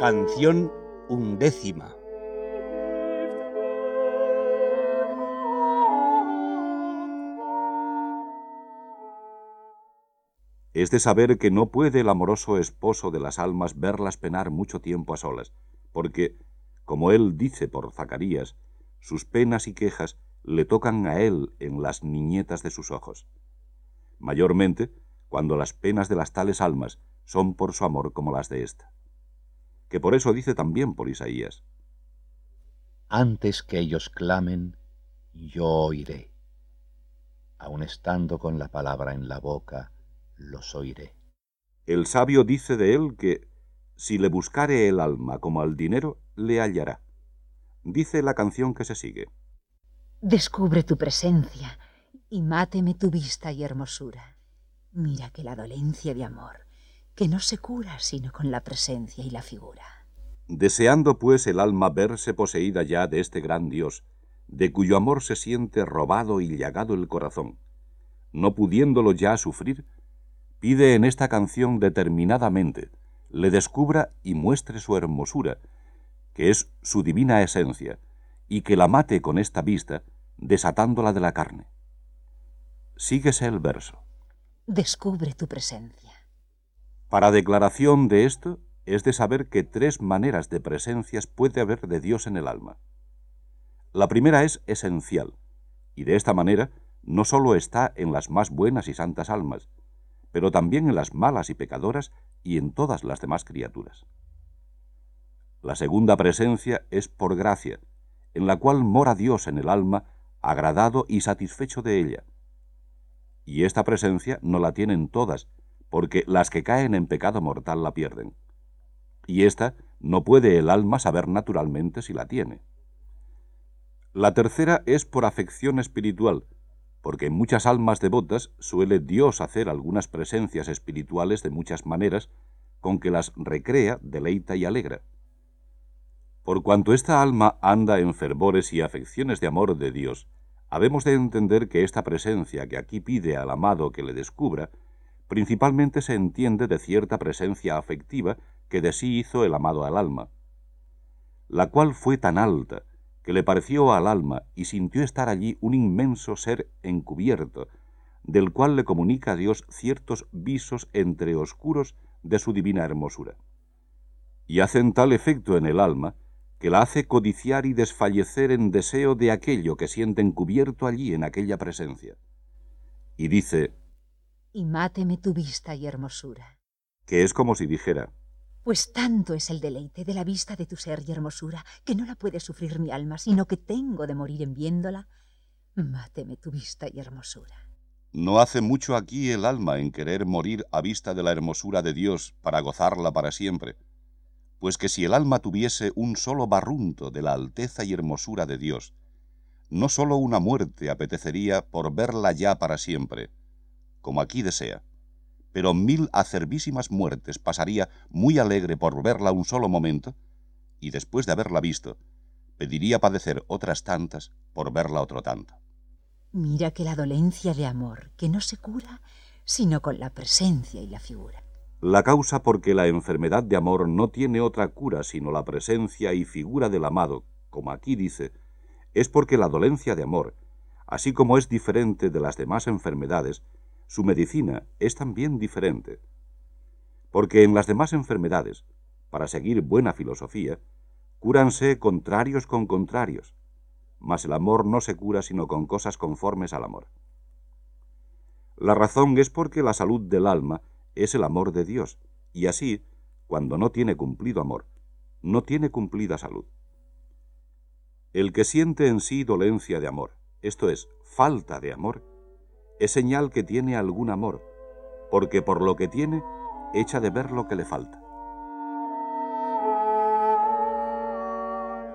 Canción undécima. Es de saber que no puede el amoroso esposo de las almas verlas penar mucho tiempo a solas, porque, como él dice por Zacarías, sus penas y quejas le tocan a él en las niñetas de sus ojos. Mayormente, cuando las penas de las tales almas son por su amor como las de ésta. Que por eso dice también por Isaías. Antes que ellos clamen, yo oiré. Aun estando con la palabra en la boca, los oiré. El sabio dice de él que, si le buscare el alma como al dinero, le hallará. Dice la canción que se sigue. Descubre tu presencia y máteme tu vista y hermosura. Mira que la dolencia de amor, que no se cura sino con la presencia y la figura. Deseando pues el alma verse poseída ya de este gran Dios, de cuyo amor se siente robado y llagado el corazón, no pudiéndolo ya sufrir, pide en esta canción determinadamente le descubra y muestre su hermosura, que es su divina esencia, y que la mate con esta vista, desatándola de la carne. Síguese el verso. Descubre tu presencia. Para declaración de esto, es de saber que tres maneras de presencias puede haber de Dios en el alma. La primera es esencial, y de esta manera no sólo está en las más buenas y santas almas, pero también en las malas y pecadoras y en todas las demás criaturas. La segunda presencia es por gracia, en la cual mora Dios en el alma, agradado y satisfecho de ella. Y esta presencia no la tienen todas, porque las que caen en pecado mortal la pierden. Y esta no puede el alma saber naturalmente si la tiene. La tercera es por afección espiritual, porque en muchas almas devotas suele Dios hacer algunas presencias espirituales de muchas maneras, con que las recrea, deleita y alegra. Por cuanto esta alma anda en fervores y afecciones de amor de Dios, habemos de entender que esta presencia que aquí pide al amado que le descubra, principalmente se entiende de cierta presencia afectiva que de sí hizo el amado al alma, la cual fue tan alta, que le pareció al alma y sintió estar allí un inmenso ser encubierto, del cual le comunica a Dios ciertos visos entre oscuros de su divina hermosura. Y hacen tal efecto en el alma, que la hace codiciar y desfallecer en deseo de aquello que siente encubierto allí en aquella presencia. Y dice, Y máteme tu vista y hermosura. Que es como si dijera, pues tanto es el deleite de la vista de tu ser y hermosura, que no la puede sufrir mi alma, sino que tengo de morir en viéndola. Máteme tu vista y hermosura. No hace mucho aquí el alma en querer morir a vista de la hermosura de Dios para gozarla para siempre. Pues que si el alma tuviese un solo barrunto de la alteza y hermosura de Dios, no sólo una muerte apetecería por verla ya para siempre, como aquí desea, pero mil acervísimas muertes pasaría muy alegre por verla un solo momento, y después de haberla visto, pediría padecer otras tantas por verla otro tanto. Mira que la dolencia de amor, que no se cura, sino con la presencia y la figura. La causa porque la enfermedad de amor no tiene otra cura sino la presencia y figura del amado, como aquí dice, es porque la dolencia de amor, así como es diferente de las demás enfermedades, su medicina es también diferente. Porque en las demás enfermedades, para seguir buena filosofía, cúranse contrarios con contrarios, mas el amor no se cura sino con cosas conformes al amor. La razón es porque la salud del alma es el amor de Dios, y así, cuando no tiene cumplido amor, no tiene cumplida salud. El que siente en sí dolencia de amor, esto es, falta de amor, es señal que tiene algún amor, porque por lo que tiene, echa de ver lo que le falta.